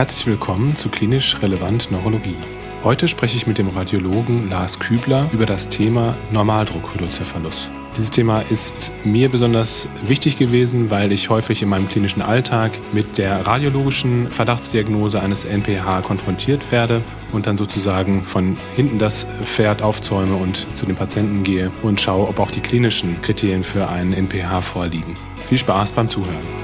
Herzlich willkommen zu Klinisch Relevant Neurologie. Heute spreche ich mit dem Radiologen Lars Kübler über das Thema Normaldruckhydrocephalus. Dieses Thema ist mir besonders wichtig gewesen, weil ich häufig in meinem klinischen Alltag mit der radiologischen Verdachtsdiagnose eines NPH konfrontiert werde und dann sozusagen von hinten das Pferd aufzäume und zu den Patienten gehe und schaue, ob auch die klinischen Kriterien für einen NPH vorliegen. Viel Spaß beim Zuhören.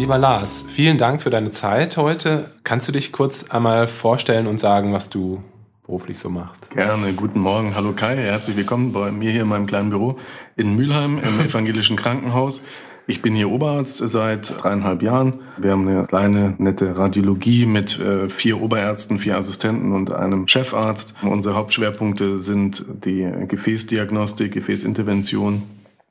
Lieber Lars, vielen Dank für deine Zeit heute. Kannst du dich kurz einmal vorstellen und sagen, was du beruflich so machst? Gerne. Guten Morgen. Hallo Kai. Herzlich willkommen bei mir hier in meinem kleinen Büro in Mülheim im evangelischen Krankenhaus. Ich bin hier Oberarzt seit dreieinhalb Jahren. Wir haben eine kleine, nette Radiologie mit äh, vier Oberärzten, vier Assistenten und einem Chefarzt. Unsere Hauptschwerpunkte sind die Gefäßdiagnostik, Gefäßintervention,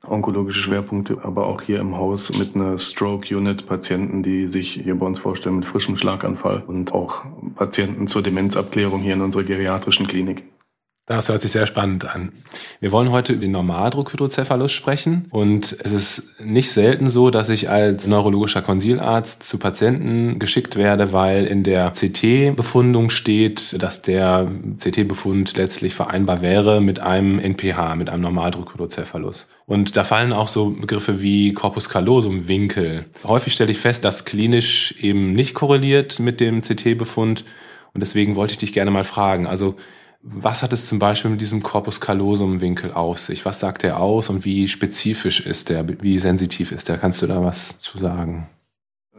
onkologische Schwerpunkte, aber auch hier im Haus mit einer Stroke-Unit Patienten, die sich hier bei uns vorstellen mit frischem Schlaganfall und auch Patienten zur Demenzabklärung hier in unserer geriatrischen Klinik. Das hört sich sehr spannend an. Wir wollen heute über den Normaldruckhydrocephalus sprechen und es ist nicht selten so, dass ich als neurologischer Konsilarzt zu Patienten geschickt werde, weil in der CT-Befundung steht, dass der CT-Befund letztlich vereinbar wäre mit einem NPH, mit einem Normaldruckhydrocephalus. Und da fallen auch so Begriffe wie Corpus callosum, Winkel. Häufig stelle ich fest, dass klinisch eben nicht korreliert mit dem CT-Befund und deswegen wollte ich dich gerne mal fragen. Also was hat es zum Beispiel mit diesem Corpus callosum Winkel auf sich? Was sagt er aus und wie spezifisch ist der? Wie sensitiv ist der? Kannst du da was zu sagen?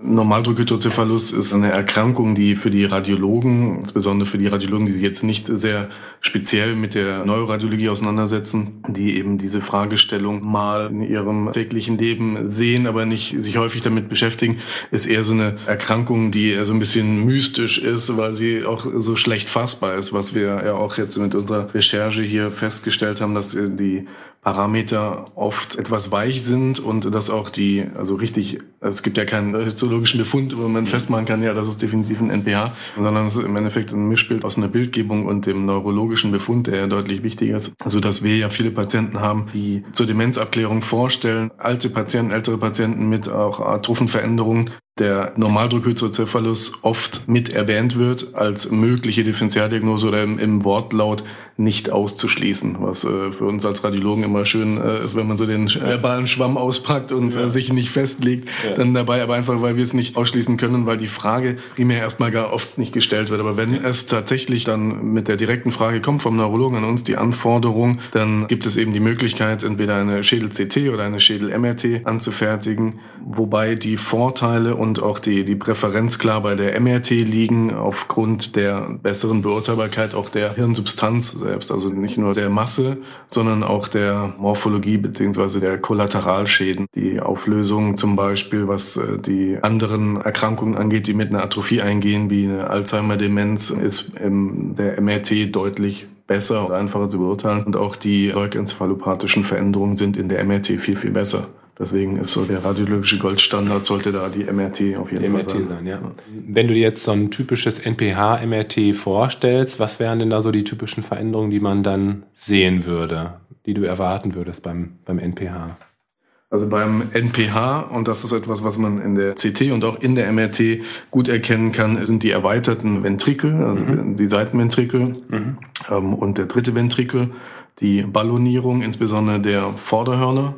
Normaldruckhydrocephalus ist eine Erkrankung, die für die Radiologen, insbesondere für die Radiologen, die sich jetzt nicht sehr speziell mit der Neuroradiologie auseinandersetzen, die eben diese Fragestellung mal in ihrem täglichen Leben sehen, aber nicht sich häufig damit beschäftigen, ist eher so eine Erkrankung, die so ein bisschen mystisch ist, weil sie auch so schlecht fassbar ist, was wir ja auch jetzt mit unserer Recherche hier festgestellt haben, dass die Parameter oft etwas weich sind und dass auch die, also richtig, also es gibt ja keinen histologischen Befund, wo man festmachen kann, ja, das ist definitiv ein NPH, sondern es ist im Endeffekt ein Mischbild aus einer Bildgebung und dem neurologischen Befund, der ja deutlich wichtiger ist, so dass wir ja viele Patienten haben, die zur Demenzabklärung vorstellen, alte Patienten, ältere Patienten mit auch Atrophenveränderungen, der Normaldruckhydrocephalus oft mit erwähnt wird als mögliche Differentialdiagnose oder im, im Wortlaut nicht auszuschließen, was äh, für uns als Radiologen immer schön äh, ist, wenn man so den verbalen Schwamm auspackt und ja. äh, sich nicht festlegt, ja. dann dabei, aber einfach, weil wir es nicht ausschließen können, weil die Frage primär erstmal gar oft nicht gestellt wird. Aber wenn es tatsächlich dann mit der direkten Frage kommt vom Neurologen an uns, die Anforderung, dann gibt es eben die Möglichkeit, entweder eine Schädel-CT oder eine Schädel-MRT anzufertigen, wobei die Vorteile und auch die, die Präferenz klar bei der MRT liegen, aufgrund der besseren Beurteilbarkeit auch der Hirnsubstanz selbst, also nicht nur der Masse, sondern auch der Morphologie beziehungsweise der Kollateralschäden. Die Auflösung zum Beispiel, was äh, die anderen Erkrankungen angeht, die mit einer Atrophie eingehen, wie eine Alzheimer-Demenz, ist in der MRT deutlich besser und einfacher zu beurteilen. Und auch die leukencephalopathischen Veränderungen sind in der MRT viel, viel besser. Deswegen ist so der radiologische Goldstandard, sollte da die MRT auf jeden MRT Fall sein. sein ja. Wenn du dir jetzt so ein typisches NPH-MRT vorstellst, was wären denn da so die typischen Veränderungen, die man dann sehen würde, die du erwarten würdest beim, beim NPH? Also beim NPH, und das ist etwas, was man in der CT und auch in der MRT gut erkennen kann, sind die erweiterten Ventrikel, also mhm. die Seitenventrikel mhm. ähm, und der dritte Ventrikel, die Ballonierung, insbesondere der Vorderhörner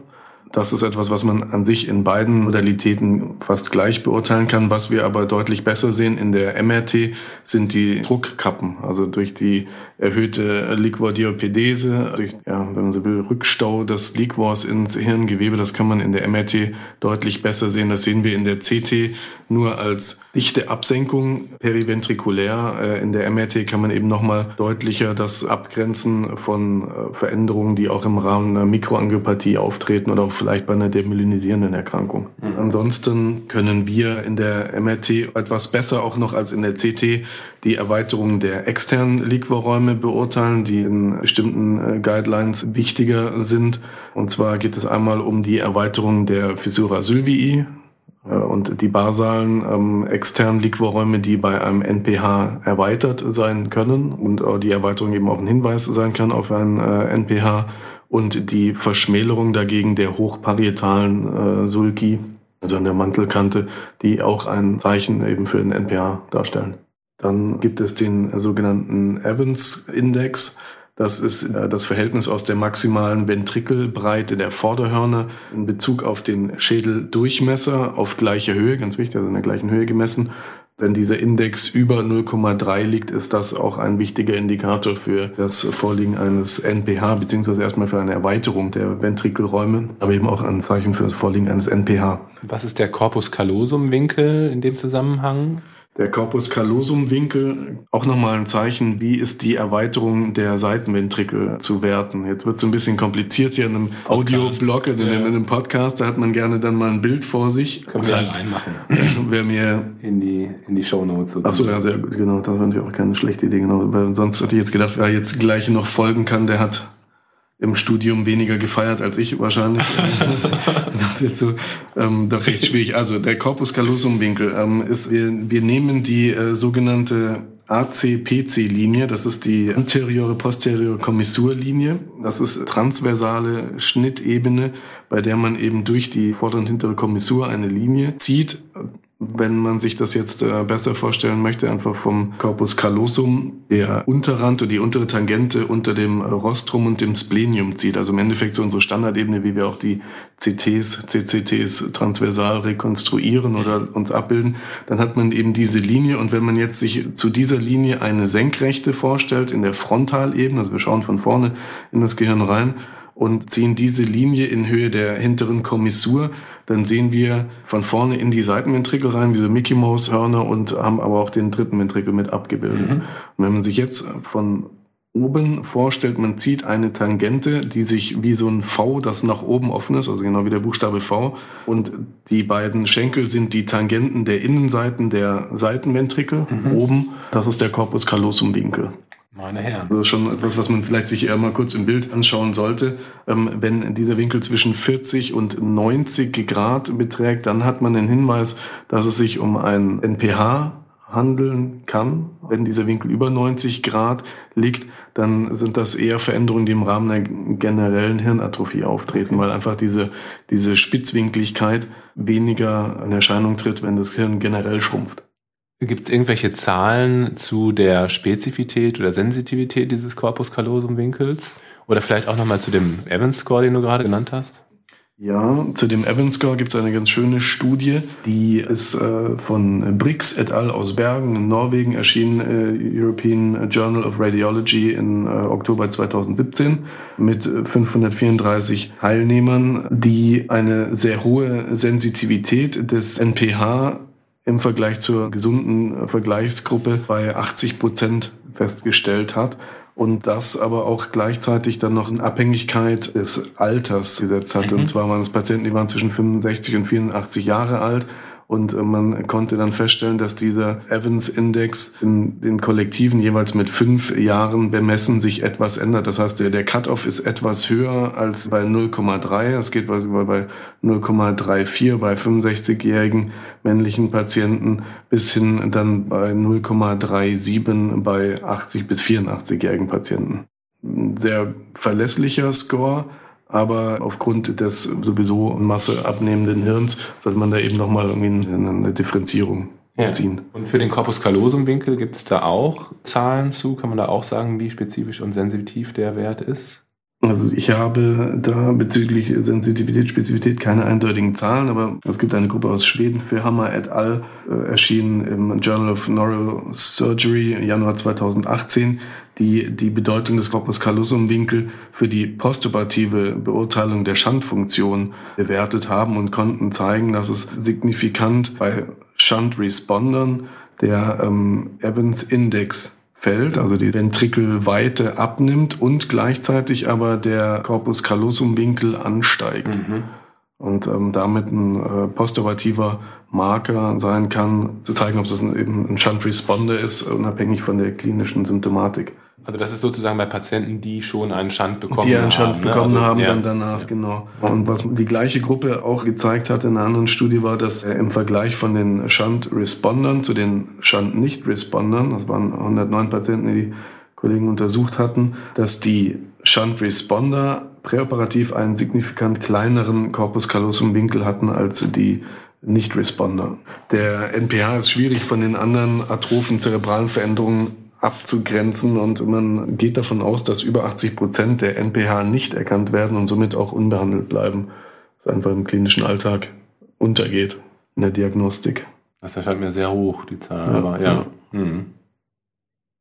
das ist etwas, was man an sich in beiden Modalitäten fast gleich beurteilen kann. Was wir aber deutlich besser sehen in der MRT sind die Druckkappen. Also durch die erhöhte Liquordiopedese, durch, ja, wenn man so will, Rückstau des Liquors ins Hirngewebe. Das kann man in der MRT deutlich besser sehen. Das sehen wir in der CT nur als dichte Absenkung periventrikulär. Äh, in der MRT kann man eben nochmal deutlicher das abgrenzen von äh, Veränderungen, die auch im Rahmen einer Mikroangiopathie auftreten oder auch vielleicht bei einer demyelinisierenden Erkrankung. Mhm. Ansonsten können wir in der MRT etwas besser auch noch als in der CT die Erweiterung der externen Liquorräume beurteilen, die in bestimmten äh, Guidelines wichtiger sind. Und zwar geht es einmal um die Erweiterung der Fissura sylvii, und die basalen ähm, externen Liquorräume, die bei einem NPH erweitert sein können und äh, die Erweiterung eben auch ein Hinweis sein kann auf ein äh, NPH und die Verschmälerung dagegen der hochparietalen äh, Sulci also an der Mantelkante, die auch ein Zeichen eben für den NPH darstellen. Dann gibt es den sogenannten Evans-Index. Das ist äh, das Verhältnis aus der maximalen Ventrikelbreite der Vorderhörner in Bezug auf den Schädeldurchmesser auf gleicher Höhe, ganz wichtig, also in der gleichen Höhe gemessen. Wenn dieser Index über 0,3 liegt, ist das auch ein wichtiger Indikator für das Vorliegen eines NPH, beziehungsweise erstmal für eine Erweiterung der Ventrikelräume, aber eben auch ein Zeichen für das Vorliegen eines NPH. Was ist der Corpus callosum Winkel in dem Zusammenhang? Der Corpus callosum Winkel, auch nochmal ein Zeichen, wie ist die Erweiterung der Seitenventrikel zu werten. Jetzt wird es ein bisschen kompliziert hier in einem Audioblog, in, ja. in, einem Podcast, da hat man gerne dann mal ein Bild vor sich. Können wir das reinmachen. Wer mir in die, in die Shownotes sozusagen. Achso, ja, sehr gut, genau, das wäre natürlich auch keine schlechte Idee, genau. Weil sonst hätte ich jetzt gedacht, wer jetzt gleich noch folgen kann, der hat im Studium weniger gefeiert als ich wahrscheinlich. das ist jetzt so ähm, doch recht schwierig. Also der Corpus callosum Winkel ähm, ist, wir, wir nehmen die äh, sogenannte ACPC-Linie, das ist die anteriore posteriore Kommissurlinie. Das ist transversale Schnittebene, bei der man eben durch die vordere und hintere Kommissur eine Linie zieht wenn man sich das jetzt äh, besser vorstellen möchte, einfach vom Corpus callosum, der Unterrand oder die untere Tangente unter dem Rostrum und dem Splenium zieht. Also im Endeffekt so unsere Standardebene, wie wir auch die CTs, CCTs transversal rekonstruieren oder uns abbilden. Dann hat man eben diese Linie und wenn man jetzt sich zu dieser Linie eine Senkrechte vorstellt in der Frontalebene, also wir schauen von vorne in das Gehirn rein und ziehen diese Linie in Höhe der hinteren Kommissur, dann sehen wir von vorne in die Seitenventrikel rein, wie so Mickey Mouse Hörner und haben aber auch den dritten Ventrikel mit abgebildet. Mhm. Und wenn man sich jetzt von oben vorstellt, man zieht eine Tangente, die sich wie so ein V, das nach oben offen ist, also genau wie der Buchstabe V. Und die beiden Schenkel sind die Tangenten der Innenseiten der Seitenventrikel mhm. oben. Das ist der Corpus callosum Winkel. Meine Herren. Also schon etwas, was man vielleicht sich eher mal kurz im Bild anschauen sollte. Ähm, wenn dieser Winkel zwischen 40 und 90 Grad beträgt, dann hat man den Hinweis, dass es sich um ein NPH handeln kann. Wenn dieser Winkel über 90 Grad liegt, dann sind das eher Veränderungen, die im Rahmen der generellen Hirnatrophie auftreten, weil einfach diese, diese Spitzwinkligkeit weniger in Erscheinung tritt, wenn das Hirn generell schrumpft. Gibt es irgendwelche Zahlen zu der Spezifität oder Sensitivität dieses Corpus callosum Winkels? Oder vielleicht auch nochmal zu dem Evans Score, den du gerade genannt hast? Ja, zu dem Evans Score gibt es eine ganz schöne Studie, die ist äh, von Brix et al. aus Bergen in Norwegen erschienen, äh, European Journal of Radiology in äh, Oktober 2017 mit 534 Teilnehmern, die eine sehr hohe Sensitivität des NPH im Vergleich zur gesunden Vergleichsgruppe bei 80 Prozent festgestellt hat und das aber auch gleichzeitig dann noch in Abhängigkeit des Alters gesetzt hat. Mhm. Und zwar waren es Patienten, die waren zwischen 65 und 84 Jahre alt und äh, man konnte dann feststellen, dass dieser Evans-Index in den Kollektiven jeweils mit fünf Jahren bemessen sich etwas ändert. Das heißt, der, der Cut-off ist etwas höher als bei 0,3. Es geht bei 0,34 bei 65-jährigen männlichen Patienten bis hin dann bei 0,37 bei 80 bis 84-jährigen Patienten. Ein sehr verlässlicher Score aber aufgrund des sowieso Masse abnehmenden Hirns sollte man da eben nochmal irgendwie eine Differenzierung ja. ziehen. Und für den Corpus callosum Winkel gibt es da auch Zahlen zu? Kann man da auch sagen, wie spezifisch und sensitiv der Wert ist? Also ich habe da bezüglich Sensitivität, Spezifität keine eindeutigen Zahlen, aber es gibt eine Gruppe aus Schweden für Hammer et al. Äh, erschienen im Journal of Neurosurgery Januar 2018, die die Bedeutung des Corpus callosum Winkel für die postoperative Beurteilung der Shunt-Funktion bewertet haben und konnten zeigen, dass es signifikant bei Shunt-Respondern der ähm, Evans-Index fällt, also die Ventrikelweite abnimmt und gleichzeitig aber der Corpus callosum Winkel ansteigt. Mhm. Und ähm, damit ein äh, postoperativer Marker sein kann, zu zeigen, ob es eben ein Shunt Responder ist, unabhängig von der klinischen Symptomatik. Also das ist sozusagen bei Patienten, die schon einen Schand bekommen haben. Die einen Schand haben, ne? bekommen ne? also, haben, ja. dann danach, ja. genau. Und was die gleiche Gruppe auch gezeigt hat in einer anderen Studie war, dass im Vergleich von den Shunt-Respondern zu den Shunt-Nicht-Respondern, das waren 109 Patienten, die die Kollegen untersucht hatten, dass die Shunt-Responder präoperativ einen signifikant kleineren Corpus callosum Winkel hatten als die Nicht-Responder. Der NPH ist schwierig von den anderen atrophen zerebralen Veränderungen abzugrenzen und man geht davon aus, dass über 80 Prozent der NPH nicht erkannt werden und somit auch unbehandelt bleiben. Das einfach im klinischen Alltag untergeht in der Diagnostik. Das erscheint mir sehr hoch, die Zahl, ja, aber ja. ja. Hm.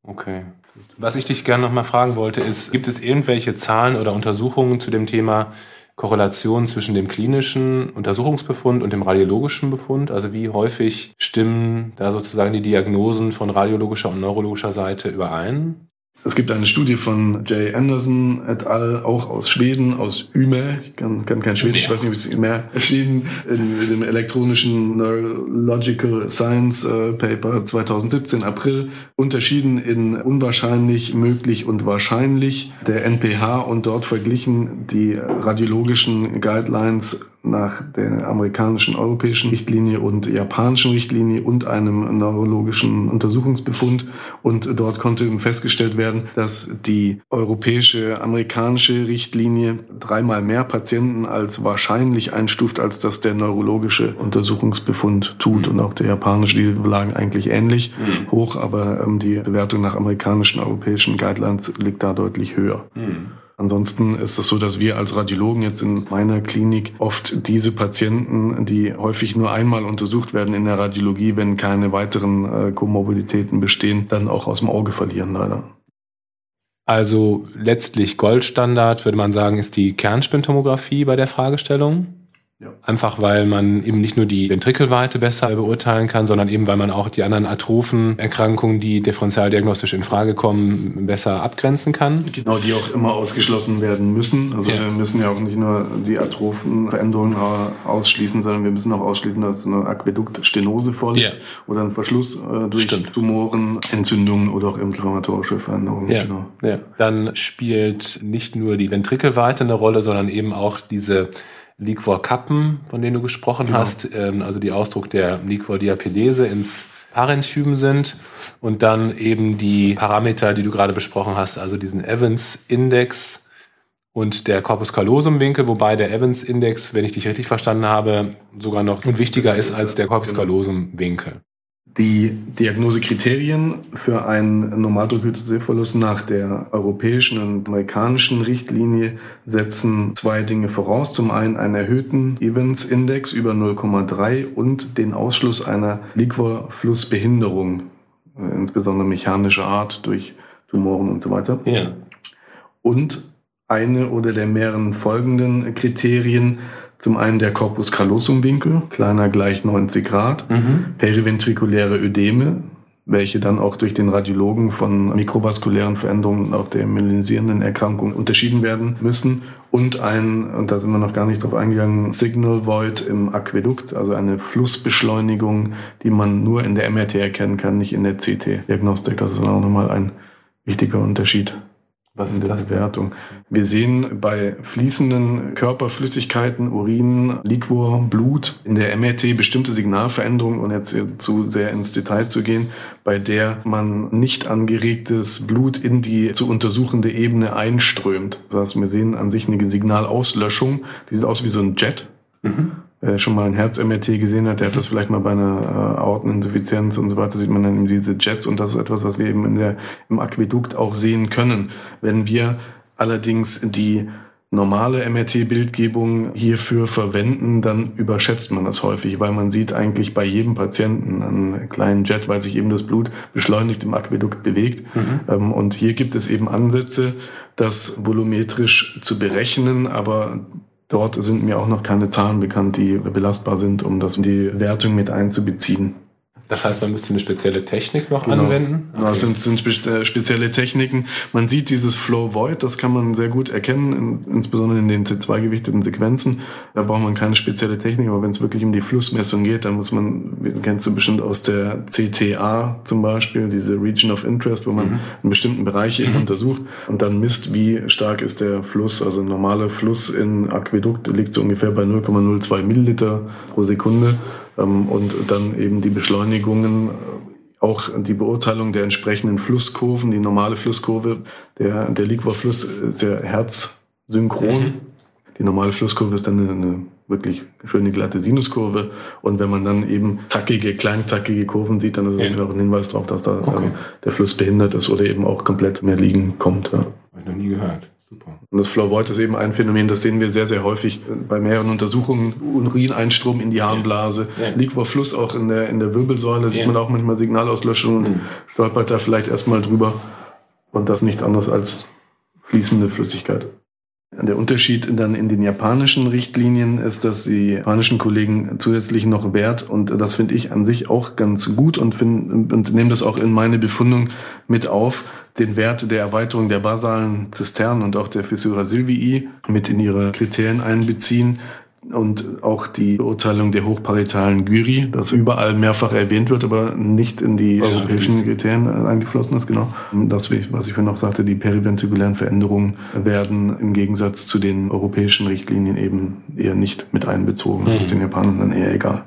Okay. Was ich dich gerne nochmal fragen wollte, ist, gibt es irgendwelche Zahlen oder Untersuchungen zu dem Thema Korrelation zwischen dem klinischen Untersuchungsbefund und dem radiologischen Befund? Also wie häufig stimmen da sozusagen die Diagnosen von radiologischer und neurologischer Seite überein? Es gibt eine Studie von Jay Anderson et al., auch aus Schweden, aus Yme, ich kann, kann kein Schwedisch, ich weiß nicht, ob es Yme erschienen, in, in dem elektronischen Neurological Science äh, Paper 2017, April, unterschieden in unwahrscheinlich, möglich und wahrscheinlich der NPH und dort verglichen die radiologischen Guidelines nach der amerikanischen europäischen Richtlinie und japanischen Richtlinie und einem neurologischen Untersuchungsbefund. Und dort konnte festgestellt werden, dass die europäische, amerikanische Richtlinie dreimal mehr Patienten als wahrscheinlich einstuft, als das der neurologische Untersuchungsbefund tut. Und auch der japanische, die lagen eigentlich ähnlich mhm. hoch, aber ähm, die Bewertung nach amerikanischen, europäischen Guidelines liegt da deutlich höher. Mhm. Ansonsten ist es so, dass wir als Radiologen jetzt in meiner Klinik oft diese Patienten, die häufig nur einmal untersucht werden in der Radiologie, wenn keine weiteren äh, Komorbiditäten bestehen, dann auch aus dem Auge verlieren leider. Also letztlich Goldstandard, würde man sagen, ist die Kernspintomographie bei der Fragestellung. Einfach weil man eben nicht nur die Ventrikelweite besser beurteilen kann, sondern eben weil man auch die anderen atrophen Erkrankungen, die differentialdiagnostisch in Frage kommen, besser abgrenzen kann. Genau, die auch immer ausgeschlossen werden müssen. Also ja. wir müssen ja auch nicht nur die atrophen Veränderungen ausschließen, sondern wir müssen auch ausschließen, dass eine Aquäduktstenose vorliegt ja. oder ein Verschluss äh, durch Stimmt. Tumoren, Entzündungen oder auch inflammatorische Veränderungen. Ja. Genau. Dann spielt nicht nur die Ventrikelweite eine Rolle, sondern eben auch diese Liquor-Kappen, von denen du gesprochen genau. hast, ähm, also die Ausdruck der Liquor-Diapedese ins Parenchym sind und dann eben die Parameter, die du gerade besprochen hast, also diesen Evans-Index und der Corpus callosum-Winkel, wobei der Evans-Index, wenn ich dich richtig verstanden habe, sogar noch wichtiger ist als der Corpus genau. callosum-Winkel. Die Diagnosekriterien für einen Normaldruckhypotheseverlust nach der europäischen und amerikanischen Richtlinie setzen zwei Dinge voraus. Zum einen einen erhöhten Evans-Index über 0,3 und den Ausschluss einer Liquorflussbehinderung, äh, insbesondere mechanischer Art durch Tumoren und so weiter. Ja. Und eine oder der mehreren folgenden Kriterien zum einen der Corpus callosum Winkel, kleiner gleich 90 Grad, mhm. periventrikuläre Ödeme, welche dann auch durch den Radiologen von mikrovaskulären Veränderungen und auch der melanisierenden Erkrankung unterschieden werden müssen. Und ein, und da sind wir noch gar nicht drauf eingegangen, Signal Void im Aquädukt, also eine Flussbeschleunigung, die man nur in der MRT erkennen kann, nicht in der CT-Diagnostik. Das ist dann auch nochmal ein wichtiger Unterschied. Was ist das Bewertung? Wir sehen bei fließenden Körperflüssigkeiten, Urin, Liquor, Blut in der MRT bestimmte Signalveränderungen und jetzt zu sehr ins Detail zu gehen, bei der man nicht angeregtes Blut in die zu untersuchende Ebene einströmt. Das heißt, wir sehen an sich eine Signalauslöschung, die sieht aus wie so ein Jet. Mhm wer schon mal ein Herz-MRT gesehen hat, der hat das vielleicht mal bei einer äh, Aorteninsuffizienz und so weiter, sieht man dann eben diese Jets und das ist etwas, was wir eben in der, im Aquädukt auch sehen können. Wenn wir allerdings die normale MRT-Bildgebung hierfür verwenden, dann überschätzt man das häufig, weil man sieht eigentlich bei jedem Patienten einen kleinen Jet, weil sich eben das Blut beschleunigt im Aquädukt bewegt. Mhm. Ähm, und hier gibt es eben Ansätze, das volumetrisch zu berechnen, aber Dort sind mir auch noch keine Zahlen bekannt, die belastbar sind, um das in die Wertung mit einzubeziehen. Das heißt, man müsste eine spezielle Technik noch genau. anwenden? Okay. Das sind, sind äh, spezielle Techniken. Man sieht dieses Flow Void, das kann man sehr gut erkennen, in, insbesondere in den T2-gewichteten Sequenzen. Da braucht man keine spezielle Technik, aber wenn es wirklich um die Flussmessung geht, dann muss man, kennst du bestimmt aus der CTA zum Beispiel, diese Region of Interest, wo man mhm. einen bestimmten Bereich eben mhm. untersucht und dann misst, wie stark ist der Fluss. Also ein normaler Fluss in Aquädukt liegt so ungefähr bei 0,02 Milliliter pro Sekunde. Ähm, und dann eben die Beschleunigungen, äh, auch die Beurteilung der entsprechenden Flusskurven, die normale Flusskurve, der, der Liquorfluss ist ja herzsynchron. Mhm. Die normale Flusskurve ist dann eine, eine wirklich schöne glatte Sinuskurve. Und wenn man dann eben zackige, kleinzackige Kurven sieht, dann ist es ja. auch ein Hinweis darauf, dass da okay. ähm, der Fluss behindert ist oder eben auch komplett mehr liegen kommt. Ja. Habe ich noch nie gehört. Super. Und das Flow Void ist eben ein Phänomen, das sehen wir sehr, sehr häufig bei mehreren Untersuchungen. Urineinstrom in die Harnblase, ja. Liegt Fluss auch in der, in der Wirbelsäule, sieht man auch manchmal Signalauslöschung und mhm. stolpert da vielleicht erstmal drüber. Und das nichts anderes als fließende Flüssigkeit. Der Unterschied dann in den japanischen Richtlinien ist, dass die japanischen Kollegen zusätzlich noch Wert, und das finde ich an sich auch ganz gut und, find, und nehme das auch in meine Befundung mit auf, den Wert der Erweiterung der basalen Zisternen und auch der Fissura Silvii mit in ihre Kriterien einbeziehen und auch die Beurteilung der hochparitalen Gyri, das überall mehrfach erwähnt wird, aber nicht in die ja, europäischen Kriterien eingeflossen ist, genau. Das, was ich vorhin noch sagte, die periventrikulären Veränderungen werden im Gegensatz zu den europäischen Richtlinien eben eher nicht mit einbezogen. Das ist mhm. den Japanern dann eher egal.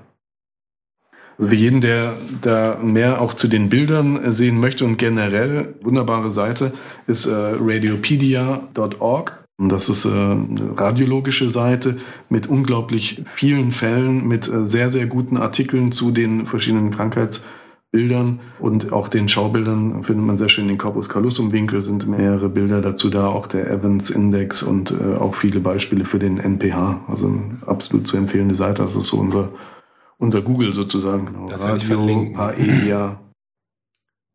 Also für jeden, der da mehr auch zu den Bildern sehen möchte und generell wunderbare Seite ist äh, radiopedia.org. Das ist äh, eine radiologische Seite mit unglaublich vielen Fällen, mit äh, sehr, sehr guten Artikeln zu den verschiedenen Krankheitsbildern und auch den Schaubildern findet man sehr schön den Corpus callosum Winkel sind mehrere Bilder dazu da, auch der Evans Index und äh, auch viele Beispiele für den NPH. Also eine absolut zu empfehlende Seite. Das ist so unser unser Google sozusagen. Genau. Das werde ich verlinken. Paedia.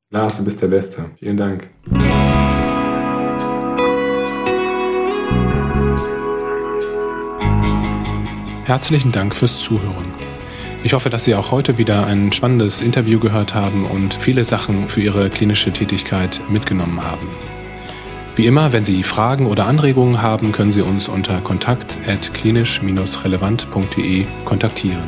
Lars, du bist der Beste. Vielen Dank. Herzlichen Dank fürs Zuhören. Ich hoffe, dass Sie auch heute wieder ein spannendes Interview gehört haben und viele Sachen für Ihre klinische Tätigkeit mitgenommen haben. Wie immer, wenn Sie Fragen oder Anregungen haben, können Sie uns unter kontakt@klinisch-relevant.de kontaktieren.